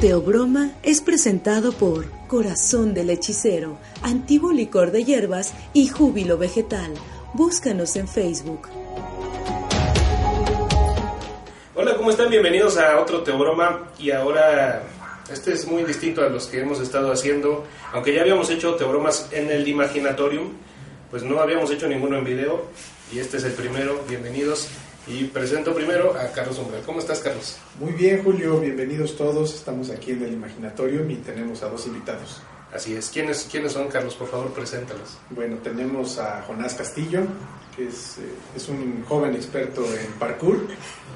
Teobroma es presentado por Corazón del Hechicero, Antiguo Licor de Hierbas y Júbilo Vegetal. Búscanos en Facebook. Hola, ¿cómo están? Bienvenidos a otro Teobroma y ahora este es muy distinto a los que hemos estado haciendo. Aunque ya habíamos hecho Teobromas en el Imaginatorium, pues no habíamos hecho ninguno en video y este es el primero. Bienvenidos. Y presento primero a Carlos Umbral. ¿Cómo estás, Carlos? Muy bien, Julio. Bienvenidos todos. Estamos aquí en el Imaginatorium y tenemos a dos invitados. Así es. ¿Quiénes, quiénes son, Carlos? Por favor, preséntalos. Bueno, tenemos a Jonás Castillo, que es, eh, es un joven experto en parkour.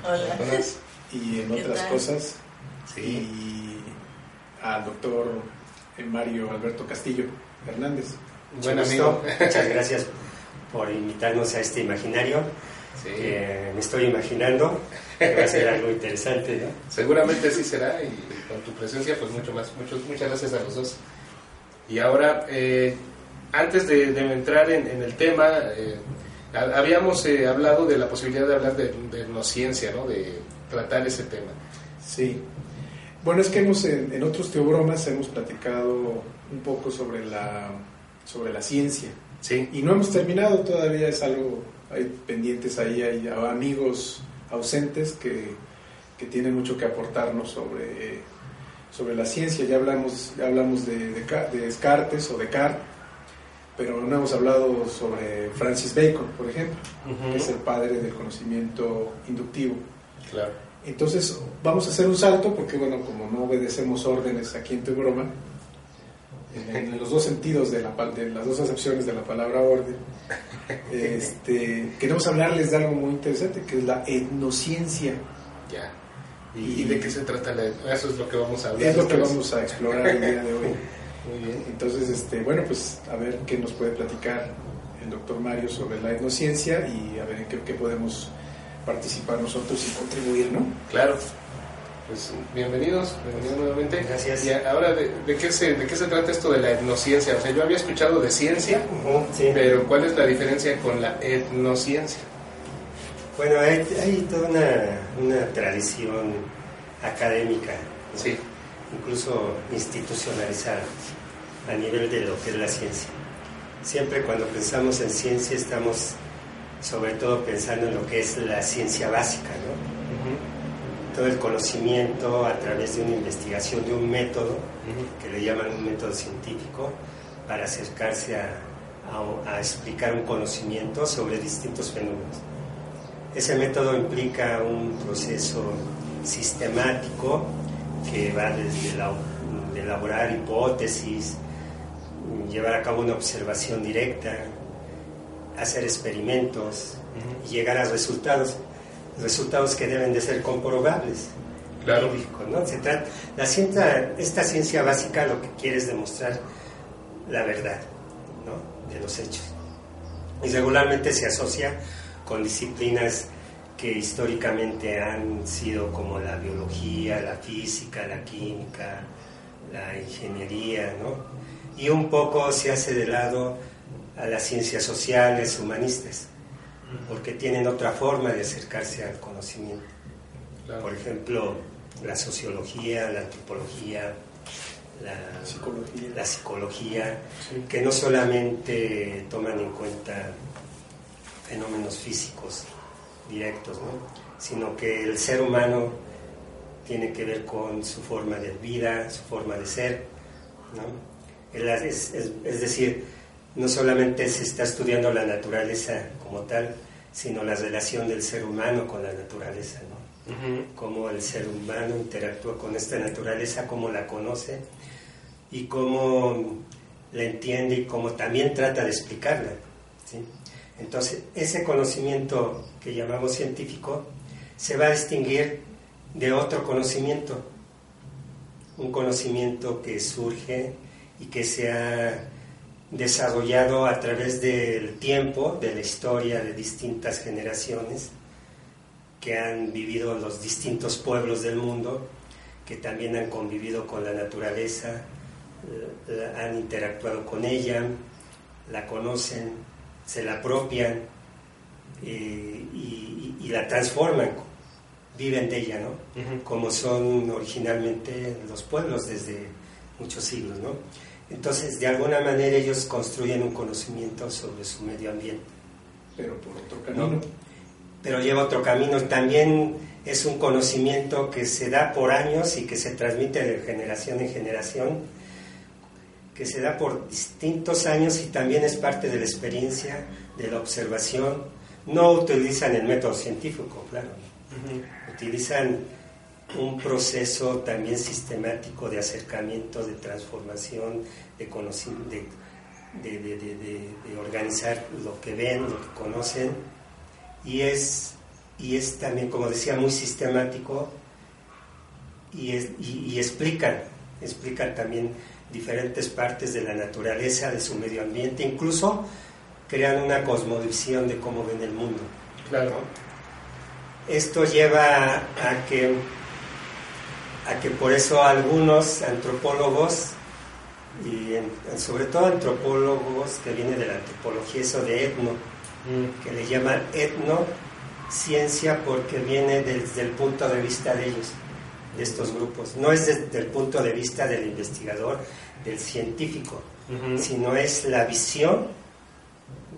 Hola. Jonás, y en otras tal? cosas. Sí. Y al doctor Mario Alberto Castillo Hernández. Buen amigo. gusto. Muchas gracias por invitarnos a este imaginario. Sí. que me estoy imaginando que va a ser algo interesante, ¿no? Seguramente sí será y con tu presencia pues mucho más. Mucho, muchas gracias a los dos. Y ahora, eh, antes de, de entrar en, en el tema, eh, ha- habíamos eh, hablado de la posibilidad de hablar de, de etnociencia, ¿no? De tratar ese tema. Sí. Bueno, es que hemos en, en otros teobromas hemos platicado un poco sobre la, sobre la ciencia. Sí. Y no hemos terminado todavía, es algo, hay pendientes ahí, hay amigos ausentes que, que tienen mucho que aportarnos sobre, sobre la ciencia. Ya hablamos, ya hablamos de, de, de Descartes o Descartes, pero no hemos hablado sobre Francis Bacon, por ejemplo, que es el padre del conocimiento inductivo. Claro. Entonces, vamos a hacer un salto porque, bueno, como no obedecemos órdenes aquí en tu broma, en, en los dos sentidos de, la, de las dos acepciones de la palabra orden, este, queremos hablarles de algo muy interesante que es la etnociencia. Ya. ¿Y, y de qué se trata? La, eso es lo que vamos a hablar. Es lo que vamos a explorar el día de hoy. Muy bien. Entonces, este, bueno, pues a ver qué nos puede platicar el doctor Mario sobre la etnociencia y a ver en qué, qué podemos participar nosotros y contribuir, ¿no? Claro. Pues bienvenidos, bienvenidos nuevamente. Gracias. Y ahora, ¿de, de qué se, ¿de qué se trata esto de la etnociencia? O sea, yo había escuchado de ciencia, sí. pero ¿cuál es la diferencia con la etnociencia? Bueno, hay, hay toda una, una tradición académica, ¿no? Sí. incluso institucionalizada, a nivel de lo que es la ciencia. Siempre cuando pensamos en ciencia estamos sobre todo pensando en lo que es la ciencia básica, ¿no? Todo el conocimiento a través de una investigación, de un método, que le llaman un método científico, para acercarse a, a- a explicar un conocimiento sobre distintos fenómenos. Ese método implica un proceso sistemático que va desde la- de elaborar hipótesis, llevar a cabo una observación directa, hacer experimentos y llegar a resultados, resultados que deben de ser comprobables. Claro. ¿no? Se trata, la ciencia, esta ciencia básica lo que quiere es demostrar la verdad ¿no? de los hechos. Y regularmente se asocia con disciplinas que históricamente han sido como la biología, la física, la química, la ingeniería, ¿no? Y un poco se hace de lado a las ciencias sociales, humanistas, porque tienen otra forma de acercarse al conocimiento. Claro. Por ejemplo, la sociología, la antropología, la Psicología. la psicología, Sí. que no solamente toman en cuenta fenómenos físicos directos, ¿no? sino que el ser humano tiene que ver con su forma de vida, su forma de ser. ¿no? Es, es- es decir, no solamente se está estudiando la naturaleza como tal, sino la relación del ser humano con la naturaleza, ¿no? cómo el ser humano interactúa con esta naturaleza, cómo la conoce y cómo la entiende y cómo también trata de explicarla. ¿sí? Entonces, ese conocimiento que llamamos científico se va a distinguir de otro conocimiento, un conocimiento que surge y que se ha desarrollado a través del tiempo, de la historia de distintas generaciones que han vivido los distintos pueblos del mundo, que también han convivido con la naturaleza, han interactuado con ella, la conocen, se la apropian eh, y, la transforman, viven de ella, ¿no? Como son originalmente los pueblos desde muchos siglos, ¿no? Entonces, de alguna manera ellos construyen un conocimiento sobre su medio ambiente. Pero por otro camino. Pero lleva otro camino. También es un conocimiento que se da por años y que se transmite de generación en generación, que se da por distintos años y también es parte de la experiencia, de la observación. No utilizan el método científico, claro. Utilizan un proceso también sistemático de acercamiento, de transformación, de, de, de, de, organizar lo que ven, lo que conocen, y es, y es también, como decía, muy sistemático y, y, explican, explican también diferentes partes de la naturaleza, de su medio ambiente, incluso crean una cosmovisión de cómo ven el mundo. Claro. Esto lleva a que a que por eso algunos antropólogos, y sobre todo antropólogos que vienen de la antropología, eso de etno, mm. que le llaman etno ciencia porque viene desde el punto de vista de ellos, de estos grupos. No es desde el punto de vista del investigador, del científico, sino es la visión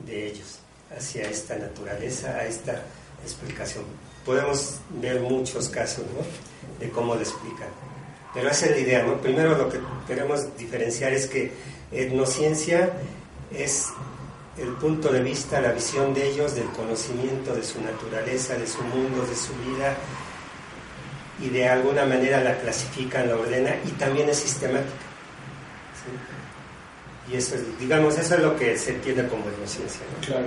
de ellos hacia esta naturaleza, a esta explicación. Podemos ver muchos casos, ¿no? de cómo lo explican. Pero esa es la idea, ¿no? Primero lo que queremos diferenciar es que etnociencia es el punto de vista, la visión de ellos del conocimiento de su naturaleza, de su mundo, de su vida, y de alguna manera la clasifican, la ordenan y también es sistemática. Y eso es, digamos, eso es lo que se entiende como etnociencia. Claro.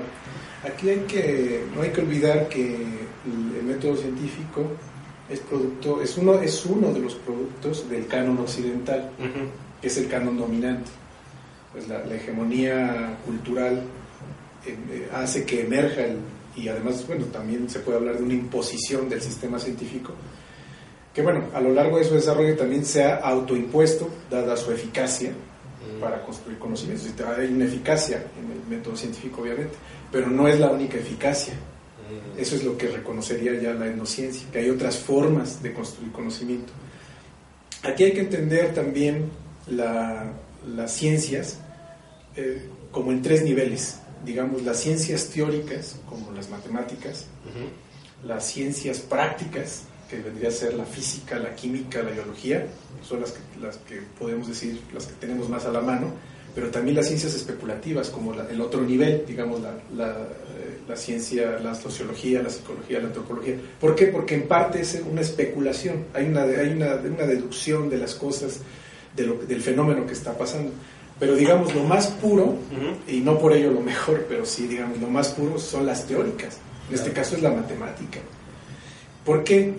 Aquí hay que, no hay que olvidar que el método científico es producto, es uno, es uno de los productos del canon occidental, que es el canon dominante. Pues la, hegemonía cultural eh, hace que emerja y además, bueno, también se puede hablar de una imposición del sistema científico, que bueno, a lo largo de su desarrollo también se ha autoimpuesto, dada su eficacia para construir conocimientos. Hay una eficacia en el método científico, obviamente, pero no es la única eficacia. Eso es lo que reconocería ya la etnociencia, que hay otras formas de construir conocimiento. Aquí hay que entender también las ciencias eh, como en tres niveles. Digamos, las ciencias teóricas, como las matemáticas, las ciencias prácticas, que vendría a ser la física, la química, la biología, son las que, las que podemos decir, las que tenemos más a la mano, pero también las ciencias especulativas, como el otro nivel, digamos, la, la ciencia, la sociología, la psicología, la antropología. ¿Por qué? Porque en parte es una especulación, hay una, hay una, una deducción de las cosas, de lo, del fenómeno que está pasando. Pero digamos, lo más puro, y no por ello lo mejor, pero sí, digamos, lo más puro son las teóricas. En este caso es la matemática. ¿Por qué?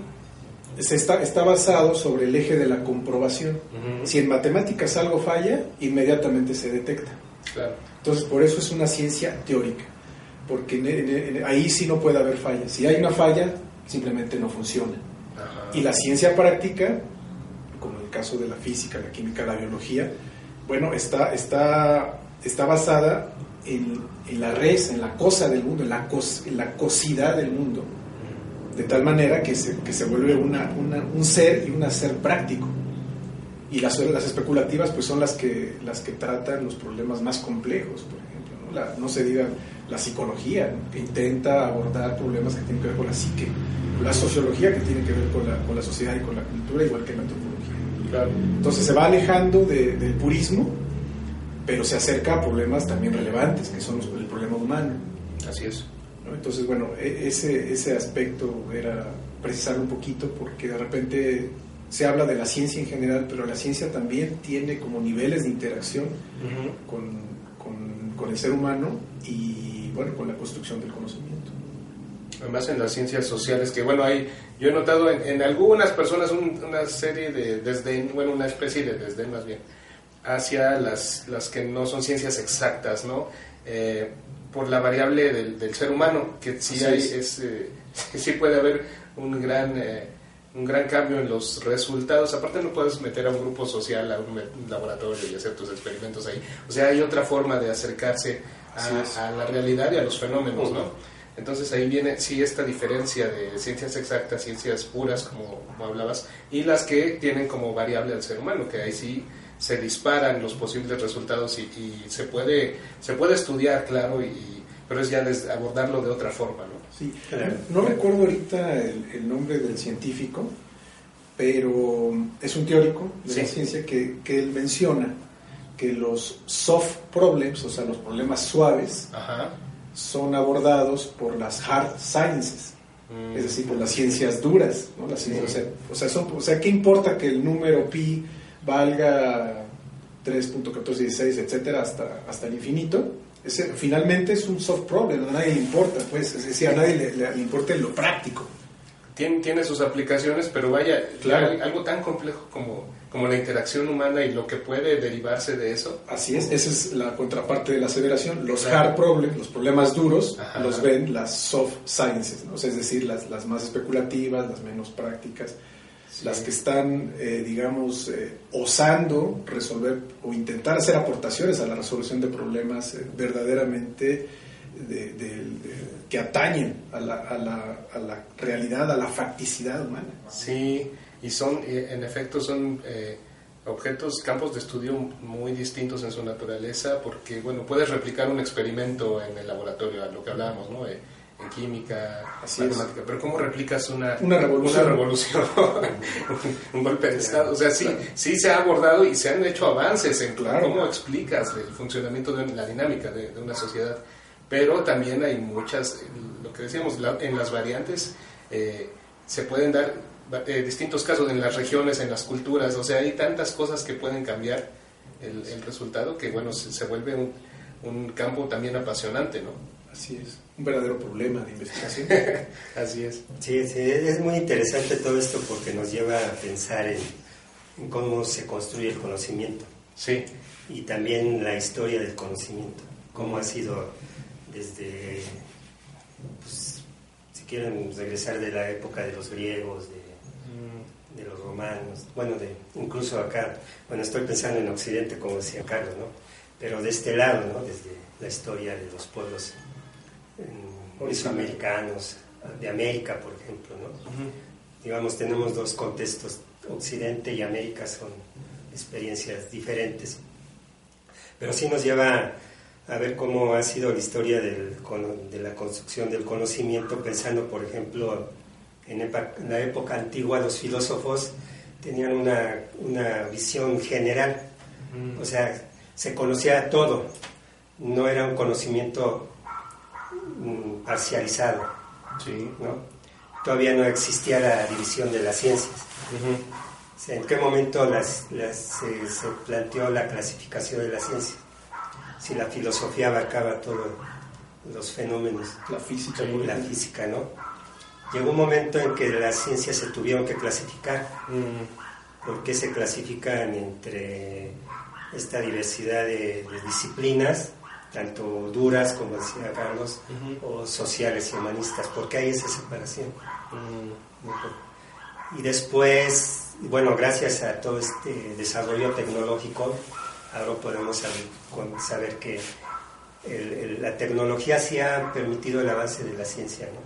Se está, está basado sobre el eje de la comprobación. Si en matemáticas algo falla, inmediatamente se detecta. Entonces, por eso es una ciencia teórica porque ahí sí no puede haber falla. Si hay una falla, simplemente no funciona. Y la ciencia práctica, como en el caso de la física, la química, la biología, bueno, está, está, está basada en, la res, en la cosa del mundo, en la, en la cosidad del mundo, de tal manera que se, que se vuelve una, un ser y un hacer práctico. Y las, las especulativas pues son las que, las que tratan los problemas más complejos, por ejemplo. no se diga la psicología, que intenta abordar problemas que tienen que ver con la psique, la sociología que tiene que ver con la, con la sociedad y con la cultura, igual que la antropología. Entonces se va alejando del purismo, pero se acerca a problemas también relevantes, que son el problema humano. Así es. Entonces, bueno, e, ese, ese aspecto era precisar un poquito, porque de repente se habla de la ciencia en general, pero la ciencia también tiene como niveles de interacción con, con, con el ser humano y bueno, con la construcción del conocimiento. Además en las ciencias sociales, que bueno, hay, yo he notado en, algunas personas una serie de desdén, bueno, una especie de desdén más bien, hacia las, las que no son ciencias exactas, ¿no? Eh, por la variable del, ser humano, que sí, hay, es, eh, sí puede haber un gran, eh, un gran cambio en los resultados. Aparte no puedes meter a un grupo social, a un, laboratorio y hacer tus experimentos ahí. O sea, hay otra forma de acercarse a, la realidad y a los fenómenos, ¿no? Entonces ahí viene, sí, esta diferencia de ciencias exactas, ciencias puras, como, hablabas, y las que tienen como variable al ser humano, que ahí sí se disparan los posibles resultados y, se puede se puede estudiar, claro, y, pero es ya abordarlo de otra forma, ¿no? Sí, no recuerdo ahorita el, nombre del científico, pero es un teórico de la ciencia que, que, él menciona que los soft problems, o sea, los problemas suaves, son abordados por las hard sciences. Mm. Es decir, por las ciencias duras, ¿no? Las ciencias, o, sea, son, o sea, ¿qué importa que el número pi valga 3.1416, etcétera, hasta, hasta el infinito, ese, finalmente es un soft problem, a nadie le importa, pues, es decir, a nadie le, importa lo práctico. Tiene, tiene, sus aplicaciones, pero vaya, claro. algo tan complejo como, como la interacción humana y lo que puede derivarse de eso. Así es, esa es la contraparte de la aseveración. Los hard problems, los problemas duros, los ven las soft sciences, ¿no? es decir, las, las más especulativas, las menos prácticas las que están, eh, digamos, eh, osando resolver o intentar hacer aportaciones a la resolución de problemas eh, verdaderamente que atañen a la, a, la, a la, realidad, a la facticidad humana. Sí, y son, en efecto, son objetos, campos de estudio muy distintos en su naturaleza, porque, bueno, puedes replicar un experimento en el laboratorio, a lo que hablábamos, ¿no? En química, matemática, pero ¿cómo replicas una, una revolución? revolución un golpe de Estado? O sea, sí, sí se ha abordado y se han hecho avances en claro. cómo explicas el funcionamiento de la dinámica de, una sociedad, pero también hay muchas, lo que decíamos, en las variantes eh, se pueden dar eh, distintos casos en las regiones, en las culturas, o sea, hay tantas cosas que pueden cambiar el, resultado que, bueno, se, vuelve un, un campo también apasionante, ¿no? Así es un verdadero problema de investigación. Así es. Sí, es muy interesante todo esto porque nos lleva a pensar en, cómo se construye el conocimiento. Sí. Y también la historia del conocimiento, cómo ha sido desde, pues, si quieren regresar de la época de los griegos, de, mm. de los romanos, bueno, de, incluso acá, bueno, estoy pensando en Occidente, como decía Carlos, ¿no? Pero de este lado, ¿no? Desde la historia de los pueblos mesoamericanos, de América, por ejemplo. ¿no? Digamos, tenemos dos contextos, Occidente y América son experiencias diferentes, pero sí nos lleva a ver cómo ha sido la historia del, de la construcción del conocimiento, pensando, por ejemplo, en la época antigua los filósofos tenían una, una visión general, o sea, se conocía todo, no era un conocimiento Mm, parcializado. ¿no? Todavía no existía la división de las ciencias. ¿En qué momento las, se, planteó la clasificación de la ciencia? Si la filosofía abarcaba todos los fenómenos. La física. La física, ¿no? Llegó un momento en que las ciencias se tuvieron que clasificar. porque se clasifican entre esta diversidad de disciplinas tanto duras, como decía Carlos, o sociales y humanistas, porque hay esa separación. Mm. Y después, bueno, gracias a todo este desarrollo tecnológico, ahora podemos saber, que la tecnología sí ha permitido el avance de la ciencia, ¿no?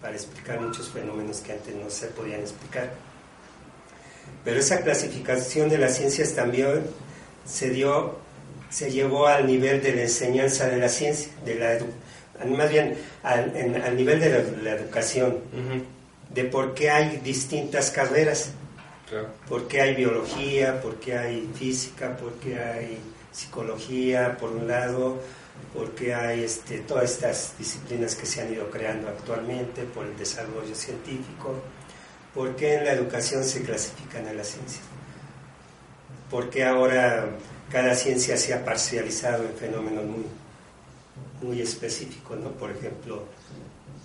para explicar muchos fenómenos que antes no se podían explicar. Pero esa clasificación de las ciencias también se dio se llevó al nivel de la enseñanza de la ciencia, de la más bien al, nivel de la, educación, de por qué hay distintas carreras, por qué hay biología, por qué hay física, por qué hay psicología, por un lado, por qué hay este, todas estas disciplinas que se han ido creando actualmente, por el desarrollo científico, por qué en la educación se clasifican a las ciencias, por qué ahora cada ciencia se ha parcializado en fenómenos muy, muy específicos, ¿no? Por ejemplo,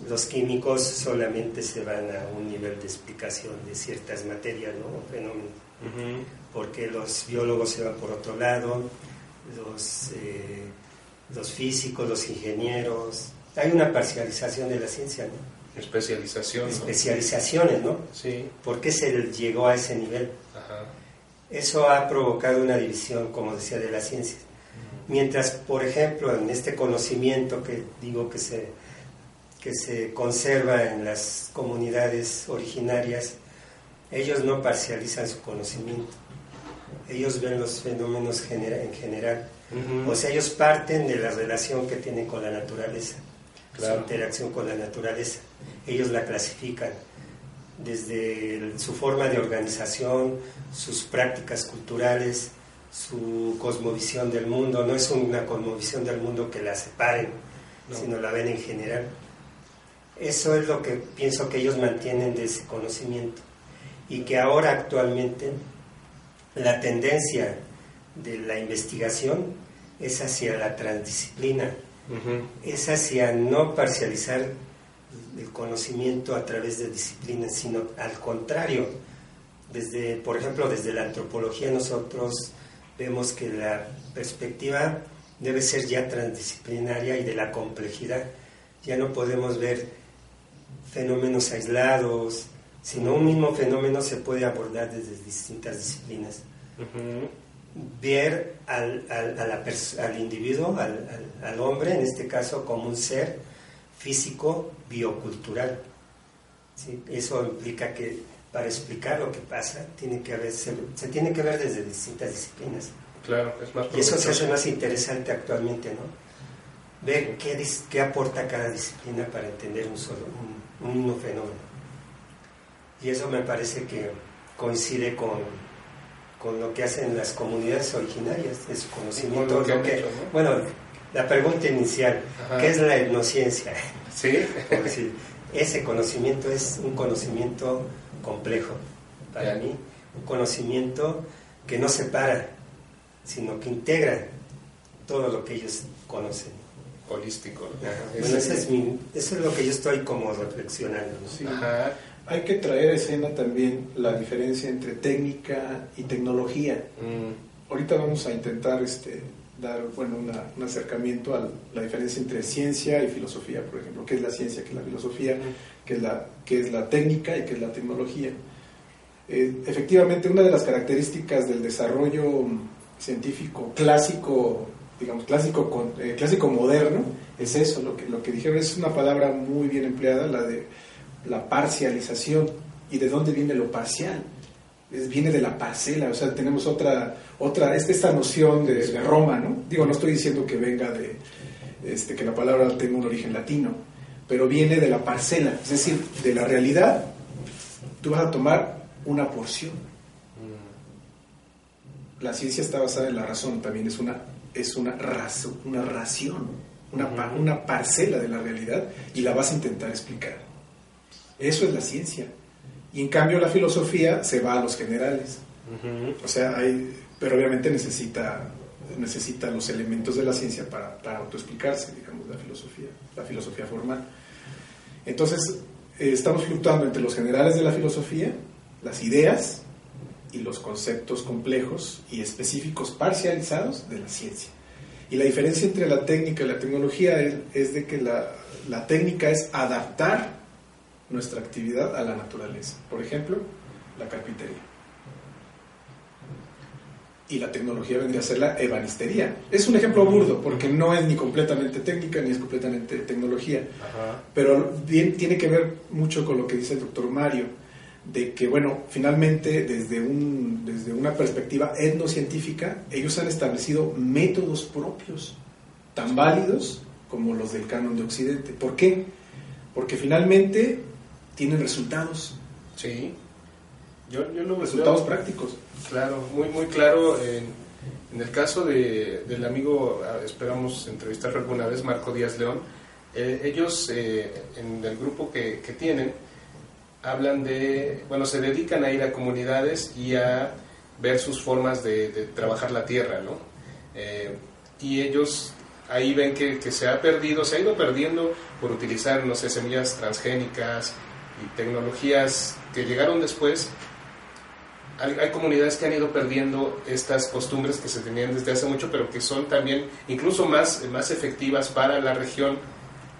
los químicos solamente se van a un nivel de explicación de ciertas materias, ¿no? Fenómenos. Porque los biólogos se van por otro lado, los, eh, los físicos, los ingenieros. Hay una parcialización de la ciencia, ¿no? Especialización. Especializaciones, ¿no? Sí. ¿Por qué se llegó a ese nivel? Eso ha provocado una división, como decía, de la ciencia. Mientras, por ejemplo, en este conocimiento que digo que se, que se conserva en las comunidades originarias, ellos no parcializan su conocimiento. Ellos ven los fenómenos en general. O sea, ellos parten de la relación que tienen con la naturaleza, su interacción con la naturaleza. Ellos la clasifican desde su forma de organización, sus prácticas culturales, su cosmovisión del mundo. No es una cosmovisión del mundo que la separen, sino la ven en general. Eso es lo que pienso que ellos mantienen de ese conocimiento. Y que ahora actualmente la tendencia de la investigación es hacia la transdisciplina, es hacia no parcializar el conocimiento a través de disciplinas, sino al contrario. Desde, por ejemplo, desde la antropología nosotros vemos que la perspectiva debe ser ya transdisciplinaria y de la complejidad. Ya no podemos ver fenómenos aislados, sino un mismo fenómeno se puede abordar desde distintas disciplinas. Ver al, al, individuo, al, al, hombre, en este caso, como un ser físico biocultural. Eso implica que para explicar lo que pasa tiene que haber, se, tiene que ver desde distintas disciplinas. Claro, es más y eso se hace más interesante actualmente, ¿no? Ver qué, qué aporta cada disciplina para entender un solo, un, fenómeno. Y eso me parece que coincide con, con lo que hacen las comunidades originarias, de su conocimiento. Lo que, Bueno, la pregunta inicial, ¿qué es la etnociencia? Sí. ese conocimiento es un conocimiento complejo para mí, un conocimiento que no separa, sino que integra todo lo que ellos conocen. Holístico. Bueno, eso es, eso es lo que yo estoy como reflexionando. Hay que traer a escena también la diferencia entre técnica y tecnología. Mm. Ahorita vamos a intentar este, dar bueno, un acercamiento a la diferencia entre ciencia y filosofía, por ejemplo, qué es la ciencia, qué es la filosofía, qué es la, qué es la técnica y qué es la tecnología. Eh, efectivamente, una de las características del desarrollo científico clásico, digamos, clásico, eh, clásico moderno, es eso, lo que, lo que dijeron es una palabra muy bien empleada, la de la parcialización. ¿Y de dónde viene lo parcial? Viene de la parcela, o sea, tenemos otra, otra esta noción de, Roma, ¿no? Digo, no estoy diciendo que venga de, este, que la palabra tenga un origen latino, pero viene de la parcela, es decir, de la realidad, tú vas a tomar una porción. La ciencia está basada en la razón, también es una, es una, una ración, una, una parcela de la realidad y la vas a intentar explicar. Eso es la ciencia. Y en cambio la filosofía se va a los generales. O sea, hay, pero obviamente necesita, necesita los elementos de la ciencia para, para autoexplicarse, digamos, la filosofía, la filosofía formal. Entonces, eh, estamos fluctuando entre los generales de la filosofía, las ideas y los conceptos complejos y específicos parcializados de la ciencia. Y la diferencia entre la técnica y la tecnología es, es de que la, la técnica es adaptar nuestra actividad a la naturaleza. Por ejemplo, la carpintería. Y la tecnología vendría a ser la ebanistería. Es un ejemplo burdo, porque no es ni completamente técnica ni es completamente tecnología. Pero bien, tiene que ver mucho con lo que dice el doctor Mario, de que, bueno, finalmente desde, un, desde una perspectiva etnocientífica, ellos han establecido métodos propios, tan válidos como los del canon de Occidente. ¿Por qué? Porque finalmente tienen resultados. Sí. Yo, yo lo resultados prácticos. Claro, muy, muy claro. En, en el caso de, del amigo, ah, esperamos entrevistarlo alguna vez, Marco Díaz León, eh, ellos eh, en el grupo que, que, tienen hablan de, bueno, se dedican a ir a comunidades y a ver sus formas de, de trabajar la tierra, ¿no? Eh, y ellos ahí ven que, que, se ha perdido, se ha ido perdiendo por utilizar, no sé, semillas transgénicas y tecnologías que llegaron después. Hay, hay, comunidades que han ido perdiendo estas costumbres que se tenían desde hace mucho, pero que son también incluso más, más efectivas para la región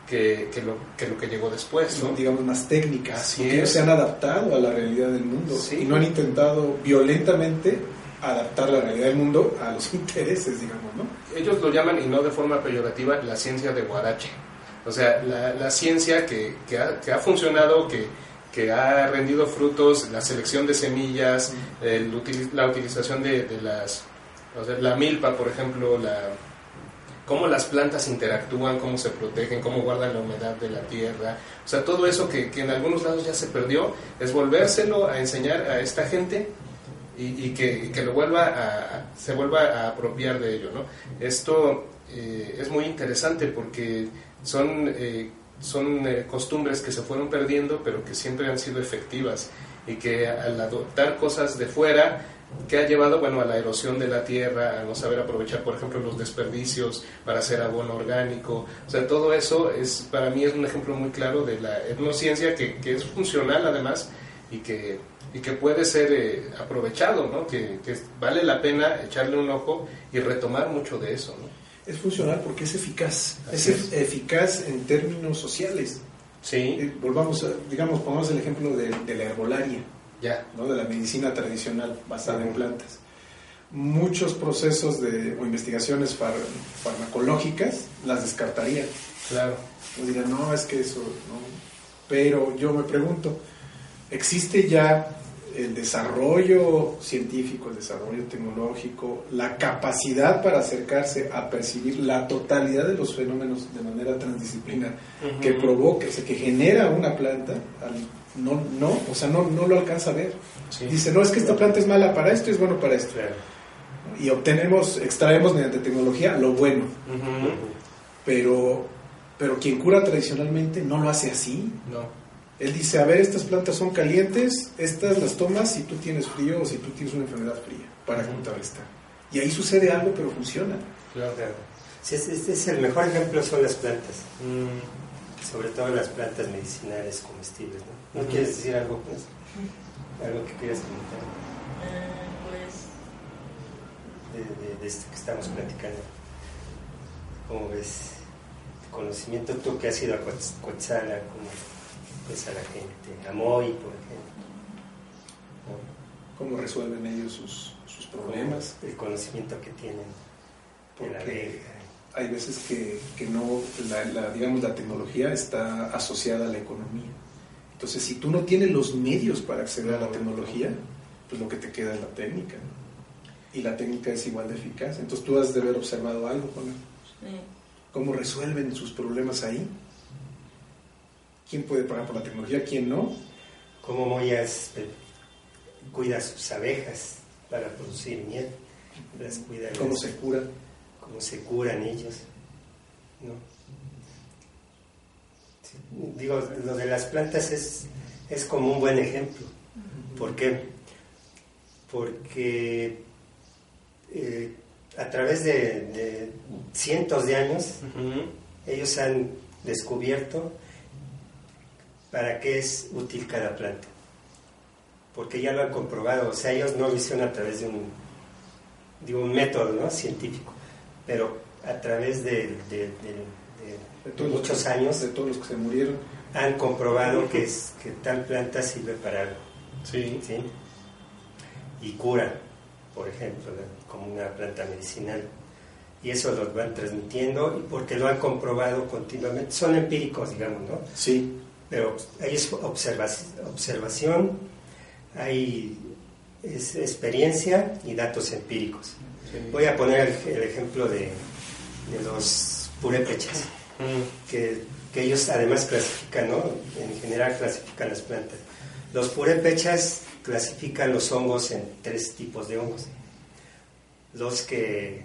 que, que, lo, que lo que llegó después. Son, digamos, más técnicas, Así porque ellos se han adaptado a la realidad del mundo y no han intentado violentamente adaptar la realidad del mundo a los intereses, digamos, ¿no? Ellos lo llaman, y no de forma peyorativa, la ciencia de Guarache. O sea, la, la ciencia que, que, ha, que ha funcionado, que, que ha rendido frutos, la selección de semillas, el, la utilización de, de las, o sea, la milpa, por ejemplo, la, cómo las plantas interactúan, cómo se protegen, cómo guardan la humedad de la tierra. O sea, todo eso que, que en algunos lados ya se perdió, es volvérselo a enseñar a esta gente y, y, que, y que, lo vuelva a, se vuelva a apropiar de ello. ¿no? Esto eh, es muy interesante porque son, eh, son eh, costumbres que se fueron perdiendo, pero que siempre han sido efectivas y que al adoptar cosas de fuera, que ha llevado bueno a la erosión de la tierra, a no saber aprovechar por ejemplo los desperdicios para hacer abono orgánico, o sea todo eso es para mí es un ejemplo muy claro de la etnociencia que, que es funcional además y que, y que puede ser eh, aprovechado, ¿no? Que, vale la pena echarle un ojo y retomar mucho de eso. Es funcional porque es eficaz, es, es, eficaz en términos sociales. Sí. Eh, volvamos, a, digamos, pongamos el ejemplo de, de la herbolaria ya. ¿no? de la medicina tradicional basada uh -huh. en plantas. Muchos procesos de, o investigaciones far, farmacológicas las descartaría. Claro. O dirán, no, es que eso, no. Pero yo me pregunto, ¿existe ya el desarrollo científico, el desarrollo tecnológico, la capacidad para acercarse a percibir la totalidad de los fenómenos de manera transdisciplinar uh -huh. que provoca, o sea, que genera una planta no, no, o sea, no, no lo alcanza a ver. Sí. Dice, no, es que esta planta es mala para esto y es bueno para esto. Claro. Y obtenemos, extraemos mediante tecnología lo bueno. Uh -huh. Pero, pero quien cura tradicionalmente no lo hace así. No. Él dice, a ver, estas plantas son calientes, estas las tomas si tú tienes frío o si tú tienes una enfermedad fría para contrarrestar. Y ahí sucede algo, pero funciona. Claro, claro. Sí, este es el mejor ejemplo son las plantas. Mm sobre todo las plantas medicinales comestibles. ¿No, ¿No quieres decir algo? Pues? ¿Algo que quieras comentar? Uh, pues... De, de, de, esto que estamos platicando. ¿Cómo ves? Conocimiento, tú que has ido a Coatzala, ¿cómo ves a la gente? A Moy, por ejemplo. ¿No? ¿Cómo resuelven ellos sus, sus problemas? El conocimiento que tienen de la abeja hay veces que, que no, la, la, digamos, la tecnología está asociada a la economía. Entonces, si tú no tienes los medios para acceder a la tecnología, pues lo que te queda es la técnica. ¿no? Y la técnica es igual de eficaz. Entonces, tú has de haber observado algo, Juana. Sí. ¿Cómo resuelven sus problemas ahí? ¿Quién puede pagar por la tecnología? ¿Quién no? ¿Cómo Moyas cuida sus abejas para producir miel? Las cuida ¿Cómo se cura? cómo se curan ellos. ¿no? Sí, digo, lo de las plantas es, es como un buen ejemplo. ¿Por qué? Porque eh, a través de, de, cientos de años uh -huh. ellos han descubierto para qué es útil cada planta. Porque ya lo han comprobado, o sea, ellos no lo hicieron a través de un, de un método ¿no? científico pero a través de, de, muchos que, años de todos los que se murieron han comprobado que, es, que tal planta sirve para algo sí. ¿sí? y cura por ejemplo como una planta medicinal y eso lo van transmitiendo porque lo han comprobado continuamente son empíricos digamos no sí pero hay observación, observación hay es experiencia y datos empíricos Sí. Voy a poner el, el ejemplo de, de, los purépechas, mm. que, que, ellos además clasifican, ¿no? En general clasifican las plantas. Los purépechas clasifican los hongos en tres tipos de hongos. Los que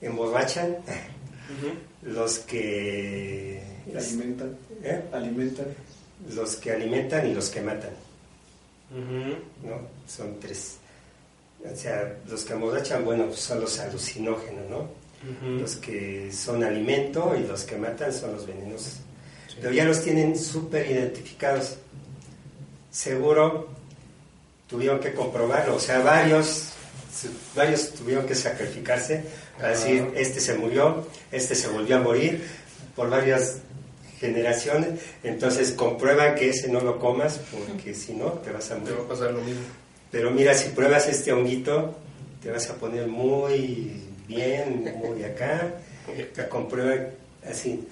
emborrachan, uh -huh. los que alimentan, ¿eh? alimentan, los que alimentan y los que matan. Uh -huh. ¿no? Son tres o sea, los que emborrachan, bueno, pues son los alucinógenos, ¿no? Los que son alimento y los que matan son los venenosos. Pero ya los tienen súper identificados. Seguro tuvieron que comprobarlo, o sea, varios, varios tuvieron que sacrificarse para decir, este se murió, este se volvió a morir, por varias generaciones, entonces comprueban que ese no lo comas, porque si no, te vas a morir. Te va a pasar lo mismo. Pero mira, si pruebas este honguito, te vas a poner muy bien, muy acá, te comprueba así.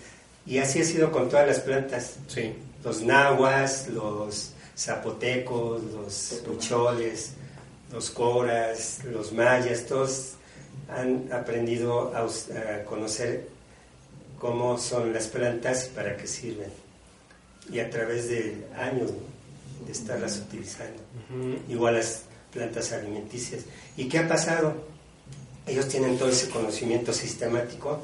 Y así ha sido con todas las plantas. Sí. Los nahuas, los zapotecos, los lucholes, los coras, los mayas, todos han aprendido a, a conocer cómo son las plantas y para qué sirven. Y a través de años ¿no? de estarlas utilizando. Igual las plantas alimenticias. ¿Y qué ha pasado? Ellos tienen todo ese conocimiento sistemático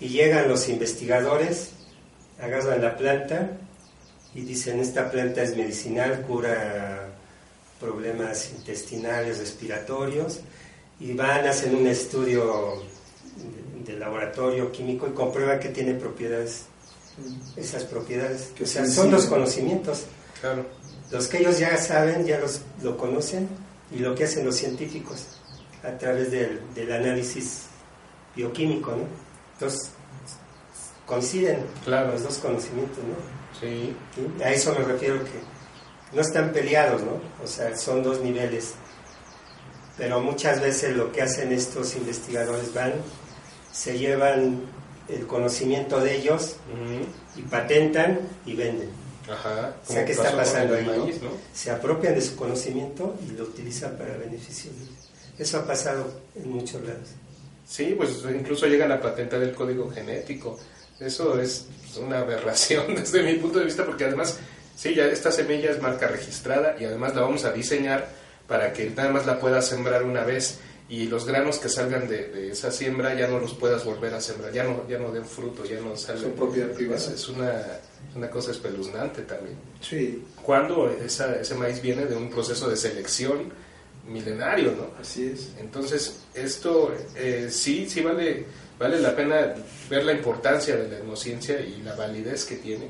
y llegan los investigadores, agarran la planta y dicen, esta planta es medicinal, cura problemas intestinales, respiratorios, y van, hacen un estudio de, laboratorio químico y comprueban que tiene propiedades, esas propiedades. Que o sea, son los conocimientos. Claro. Los que ellos ya saben, ya los, lo conocen, y lo que hacen los científicos a través del, del análisis bioquímico, ¿no? Entonces, coinciden Claro. los dos conocimientos, ¿no? Sí. ¿Sí? A eso me refiero que no están peleados, ¿no? O sea, son dos niveles. Pero muchas veces lo que hacen estos investigadores van, se llevan el conocimiento de ellos y patentan y venden. Ajá. O sea, ¿qué está pasando ahí? ¿no? maíz, ¿no? Se apropian de su conocimiento y lo utilizan para beneficio de ellos. Eso ha pasado en muchos lados. Sí, pues incluso llegan a patentar el código genético. Eso es una aberración desde mi punto de vista, porque además, sí, ya esta semilla es marca registrada y además la vamos a diseñar para que nada más la puedas sembrar una vez y los granos que salgan de, de esa siembra ya no los puedas volver a sembrar, ya no, ya no den fruto, ya no salen. Son propiedad privada. Es, es una, una cosa espeluznante también. Sí, Cuando esa, ese maíz viene de un proceso de selección milenario, ¿no? así es. Entonces, esto eh, sí, sí vale, vale la pena ver la importancia de la etnociencia y la validez que tiene,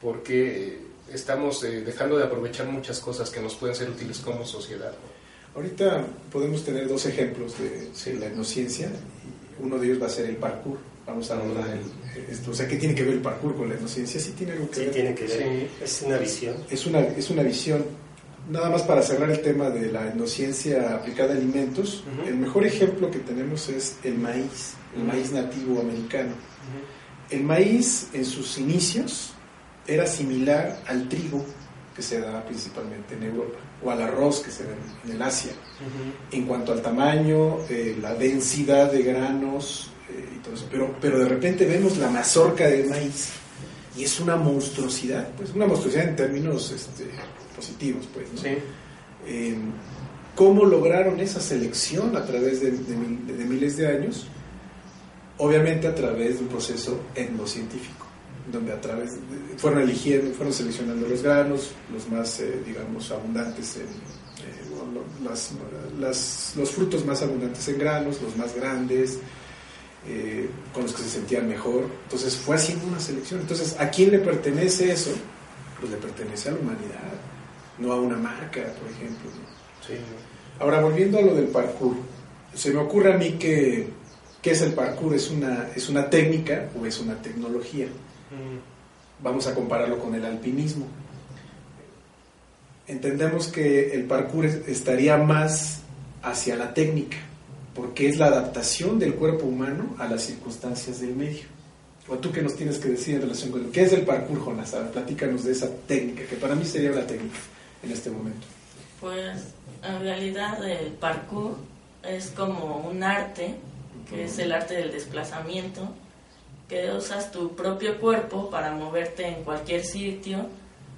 porque eh, estamos eh, dejando de aprovechar muchas cosas que nos pueden ser útiles como sociedad. ¿no? Ahorita podemos tener dos ejemplos de, Sí. de la etnociencia. y Uno de ellos va a ser el parkour. Vamos a hablar el- esto. O sea, ¿qué tiene que ver el parkour con la etnociencia? Sí tiene algo que Sí, ver. tiene que ver. Sí. Es una visión. Es una, es una visión. Nada más para cerrar el tema de la etnociencia aplicada a alimentos, Ujú. el mejor ejemplo que tenemos es el maíz, el Ujú. maíz nativo americano. El maíz en sus inicios era similar al trigo que se da principalmente en Europa o al arroz que se da en- el Asia. En cuanto al tamaño, eh, la densidad de granos eh, y todo eso. Pero, pero de repente vemos la mazorca de maíz y es una monstruosidad, pues una monstruosidad en términos este, positivos, pues. ¿no? Sí, Eh, ¿Cómo lograron esa selección a través de, de de miles de años? Obviamente a través de un proceso etnocientífico, donde a través de- fueron eligiendo, fueron seleccionando los granos, los más, eh, digamos, abundantes en, eh, bueno, las- las- los frutos más abundantes en granos, los más grandes, eh, con los que se sentían mejor. Entonces fue haciendo una selección. Entonces, ¿a quién le pertenece eso? Pues le pertenece a la humanidad, no a una marca, por ejemplo. ¿no? sí. Ahora, volviendo a lo del parkour, se me ocurre a mí que, ¿qué es el parkour? ¿Es una, ¿Es una técnica o es una tecnología? Vamos a compararlo con el alpinismo. Entendemos que el parkour es- estaría más hacia la técnica, porque es la adaptación del cuerpo humano a las circunstancias del medio. ¿O tú qué nos tienes que decir en relación con qué es el parkour, Jonas? Platícanos de esa técnica, que para mí sería una técnica en este momento. Pues en realidad el parkour es como un arte, que es el arte del desplazamiento, que usas tu propio cuerpo para moverte en cualquier sitio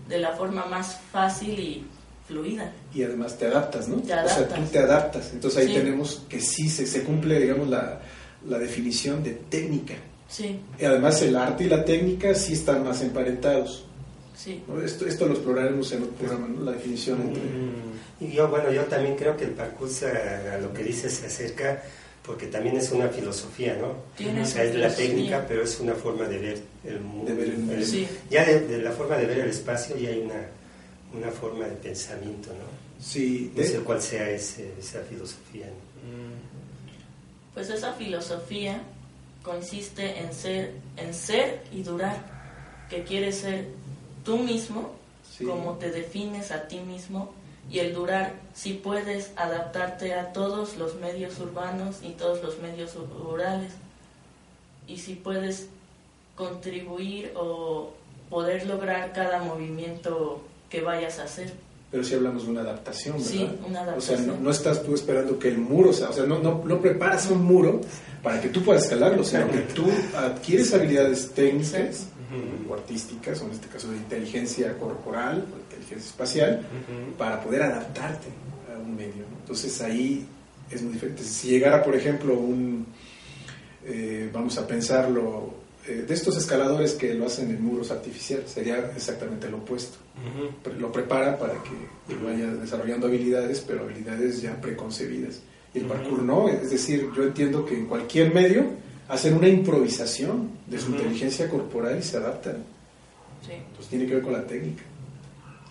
de la forma más fácil y fluida. y además te adaptas, ¿no? Te O sea, adaptas. tú te adaptas. Entonces ahí Sí. tenemos que sí se, se cumple, digamos, la, la definición de técnica. Sí, Y además el arte y la técnica sí están más emparentados. sí. ¿no? Esto, esto lo exploraremos en otro programa, ¿no? La definición entre... Y yo, bueno, yo también creo que el parkour, se- a lo que dices, se acerca porque también es una filosofía, ¿no? Tiene o sea, es la técnica, pero es una forma de ver el mundo. De ver el mundo. Sí. Ya de, de la forma de ver el espacio ya hay una, una forma de pensamiento, ¿no? Sí, No sé de- cuál sea ese- esa filosofía. ¿no? Pues esa filosofía consiste en ser, en ser y durar, que quieres ser tú mismo, Sí. como te defines a ti mismo, y el durar, si puedes adaptarte a todos los medios urbanos y todos los medios rurales, y si puedes contribuir o poder lograr cada movimiento que vayas a hacer. pero sí hablamos de una adaptación, ¿verdad? Sí, una O sea, adaptación. no, no estás tú esperando que el muro, sea- o sea, no, no, no preparas un muro para que tú puedas escalarlo, sino que tú adquieres habilidades técnicas o artísticas, o en este caso de inteligencia corporal, o inteligencia espacial, para poder adaptarte a un medio. ¿no? Entonces ahí es muy diferente. Si llegara, por ejemplo, un, eh, vamos a pensarlo, eh, de estos escaladores que lo hacen en muros artificiales, sería exactamente lo opuesto. Lo preparan para que que vaya desarrollando habilidades, pero habilidades ya preconcebidas. Y el parkour no, es decir, yo entiendo que en cualquier medio hacen una improvisación de su Ujú. inteligencia corporal y se adaptan. Sí. Pues tiene que ver con la técnica.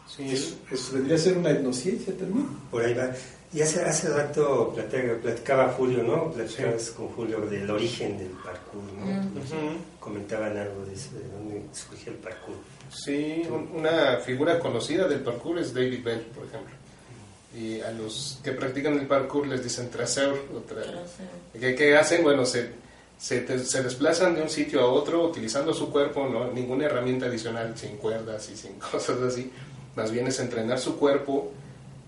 Sí, Eso, eso vendría a ser una etnociencia también. Por ahí va. Y hace, hace rato platicaba, platicaba Julio, ¿no? Platicabas con Julio del origen del parkour, ¿no? Mm. Ujú. Comentaban algo de eso, de dónde surgió el parkour. Sí, un- una figura conocida del parkour es David Bell, por ejemplo. Y a los que practican el parkour les dicen traseur. o tra- Traseur. ¿Qué, qué hacen? Bueno, se, se, te- desplazan de un sitio a otro utilizando su cuerpo, ¿no? ninguna herramienta adicional, sin cuerdas y sin cosas así. Más bien es entrenar su cuerpo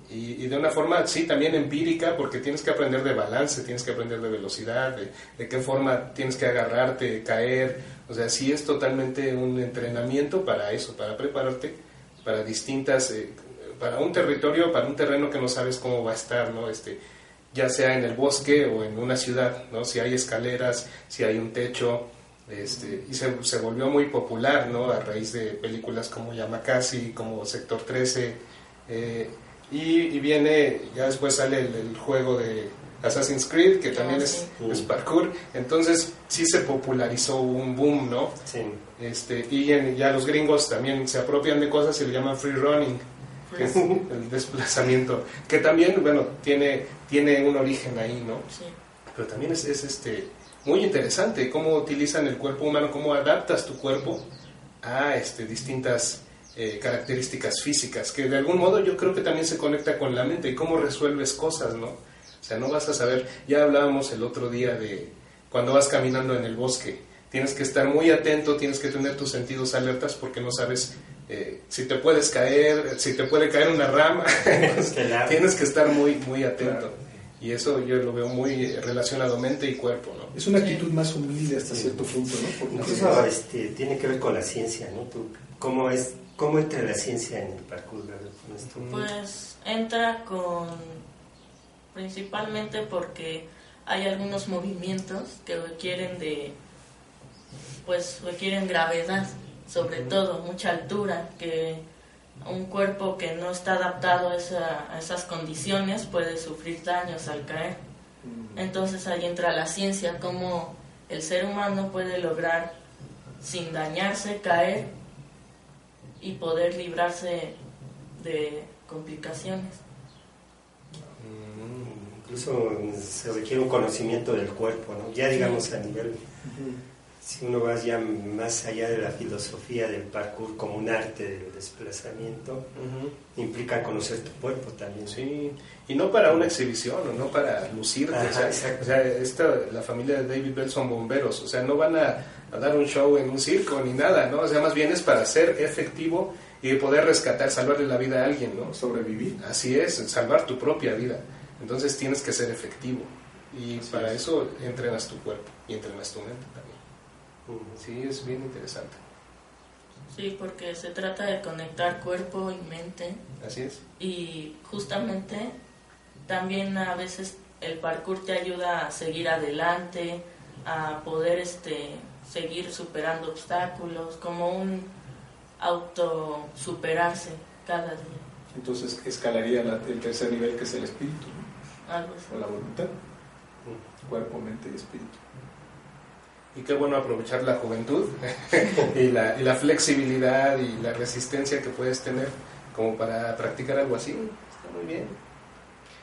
y, de una forma, sí, también empírica, porque tienes que aprender de balance, tienes que aprender de velocidad, de, de qué forma tienes que agarrarte, caer. O sea, sí es totalmente un entrenamiento para eso, para prepararte para distintas, eh, para un territorio, para un terreno que no sabes cómo va a estar, ¿no? Este, ya sea en el bosque o en una ciudad, ¿no? Si hay escaleras, si hay un techo, este, y se, se volvió muy popular, ¿no? A raíz de películas como Yamakasi, como Sector 13, eh, y, y viene, ya después sale el, el juego de Assassin's Creed, que también Ah, es, sí. es parkour, entonces sí se popularizó un boom, ¿no? Sí. Este, y en- ya los gringos también se apropian de cosas y le llaman free running, que es el desplazamiento, que también, bueno, tiene, tiene un origen ahí, ¿no? Sí. Pero también es, es, este, muy interesante cómo utilizan el cuerpo humano, cómo adaptas tu cuerpo a este, distintas eh, características físicas, que de algún modo yo creo que también se conecta con la mente y cómo resuelves cosas, ¿no? O sea, no vas a saber, ya hablábamos el otro día de cuando vas caminando en el bosque, tienes que estar muy atento, tienes que tener tus sentidos alertas porque no sabes eh, si te puedes caer, si te puede caer una rama, tienes que estar muy, muy atento. Claro. Y eso yo lo veo muy relacionado mente y cuerpo, ¿no? Es una actitud más humilde hasta cierto punto, ¿no? Porque Incluso este, tiene que ver con la ciencia, ¿no? Tú, ¿cómo, es, ¿Cómo entra la ciencia en el parkour? Con esto. Pues entra con principalmente porque hay algunos movimientos que requieren de pues requieren gravedad, sobre todo mucha altura, que un cuerpo que no está adaptado a, esa- a esas condiciones puede sufrir daños al caer. Entonces ahí entra la ciencia, cómo el ser humano puede lograr sin dañarse caer y poder librarse de complicaciones. Mm, Incluso se requiere un conocimiento del cuerpo, ¿no? Ya digamos a nivel, si uno va ya más allá de la filosofía del parkour como un arte del desplazamiento, implica conocer tu cuerpo también. Sí, y no para una exhibición o no para lucirte. Ajá, o sea, exacto. o sea, esta, la familia de David Bell son bomberos, o sea, no van a, a dar un show en un circo ni nada, ¿no? O sea, más bien es para ser efectivo y poder rescatar, salvarle la vida a alguien, ¿no? sobrevivir. Así es, salvar tu propia vida. Entonces tienes que ser efectivo. Y Así para es. eso entrenas tu cuerpo y entrenas tu mente también. Mm. Sí, es bien interesante. Sí, porque se trata de conectar cuerpo y mente Así es. y justamente también a veces el parkour te ayuda a seguir adelante, a poder este seguir superando obstáculos, como un auto superarse cada día, Entonces escalaría la- el tercer nivel que es el espíritu ¿no? algo así. o la voluntad. cuerpo, mente y espíritu. Y qué bueno aprovechar la juventud y, la, y la flexibilidad y la resistencia que puedes tener como para practicar algo así. Está muy bien,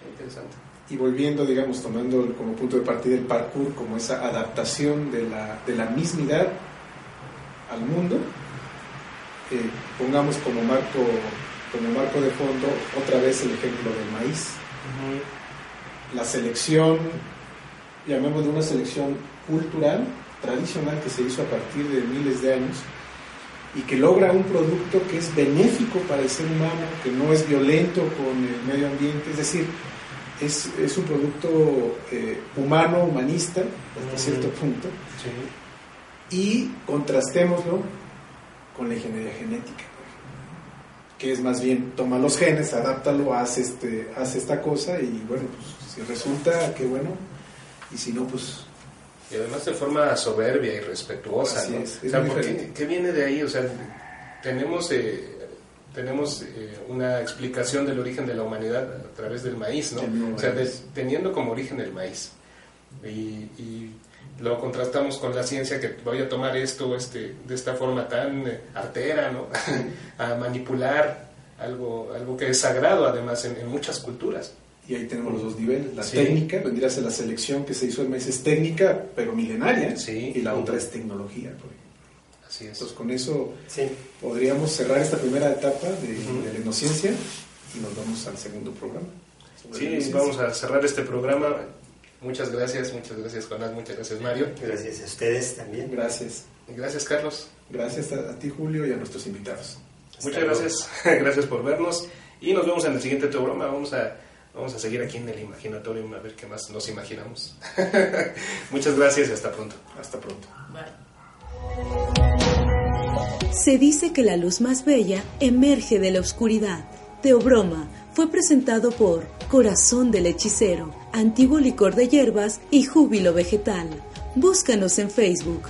muy interesante. Y volviendo, digamos, tomando como punto de partida el parkour, como esa adaptación de la, de la mismidad al mundo, eh, pongamos como marco, como marco de fondo otra vez el ejemplo del maíz. La selección, llamémosle una selección cultural, tradicional, que se hizo a partir de miles de años, y que logra un producto que es benéfico para el ser humano, que no es violento con el medio ambiente, es decir, es, es un producto eh, humano, humanista, hasta cierto punto, y contrastémoslo con la ingeniería genética, que es más bien toma los genes, adáptalo, hace, este, hace esta cosa y bueno, pues si resulta, qué bueno, y si no, pues y además de forma soberbia y respetuosa. ¿no? o sea, ¿qué, viene de ahí? O sea, tenemos, eh, tenemos eh, una explicación del origen de la humanidad a través del maíz, ¿no? O sea, teniendo como origen el maíz. Y, lo contrastamos con la ciencia que voy a tomar esto este, de esta forma tan eh, artera, ¿no? a manipular algo, algo que es sagrado además en muchas culturas y ahí tenemos los dos niveles. La técnica, vendría a ser la selección que se hizo en meses técnica, pero milenaria, y la otra es tecnología, por ejemplo. Así es. Entonces, con eso podríamos cerrar esta primera etapa de, la etnociencia y nos vamos al segundo programa. Sí, vamos a cerrar este programa. Muchas gracias, muchas gracias Jonás, muchas gracias Mario. Gracias a ustedes también. Gracias. Gracias Carlos. Gracias a, ti Julio y a nuestros invitados. muchas gracias, gracias por vernos y nos vemos en el siguiente programa. Vamos a Vamos a seguir aquí en el imaginatorio a ver qué más nos imaginamos. Muchas gracias y hasta pronto. Hasta pronto. Se dice que la luz más bella emerge de la oscuridad. Teobroma fue presentado por Corazón del Hechicero, Antiguo Licor de Hierbas y Júbilo Vegetal. Búscanos en Facebook.